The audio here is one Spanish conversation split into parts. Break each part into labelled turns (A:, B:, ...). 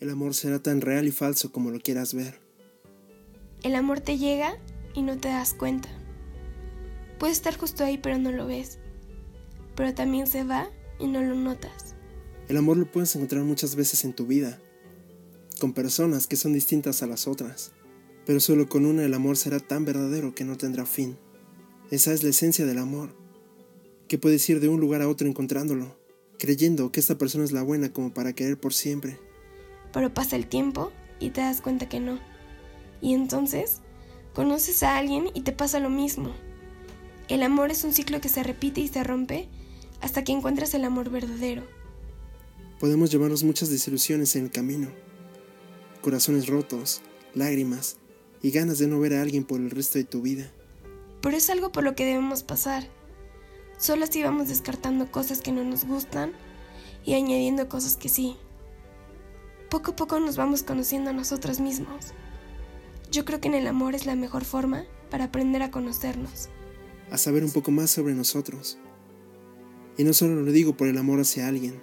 A: El amor será tan real y falso como lo quieras ver.
B: El amor te llega y no te das cuenta. Puede estar justo ahí pero no lo ves. Pero también se va y no lo notas.
A: El amor lo puedes encontrar muchas veces en tu vida, con personas que son distintas a las otras, pero solo con una el amor será tan verdadero que no tendrá fin. Esa es la esencia del amor, que puedes ir de un lugar a otro encontrándolo, creyendo que esta persona es la buena como para querer por siempre.
B: Pero pasa el tiempo y te das cuenta que no. Y entonces conoces a alguien y te pasa lo mismo. El amor es un ciclo que se repite y se rompe hasta que encuentras el amor verdadero.
A: Podemos llevarnos muchas desilusiones en el camino, corazones rotos, lágrimas y ganas de no ver a alguien por el resto de tu vida.
B: Pero es algo por lo que debemos pasar. Solo así vamos descartando cosas que no nos gustan y añadiendo cosas que sí. Poco a poco nos vamos conociendo a nosotros mismos. Yo creo que en el amor es la mejor forma para aprender a conocernos.
A: A saber un poco más sobre nosotros. Y no solo lo digo por el amor hacia alguien,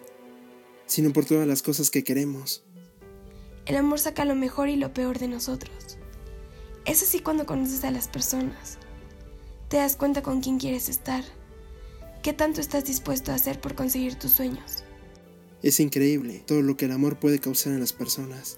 A: sino por todas las cosas que queremos.
B: El amor saca lo mejor y lo peor de nosotros. Es así cuando conoces a las personas. Te das cuenta con quién quieres estar. ¿Qué tanto estás dispuesto a hacer por conseguir tus sueños?
A: Es increíble todo lo que el amor puede causar en las personas.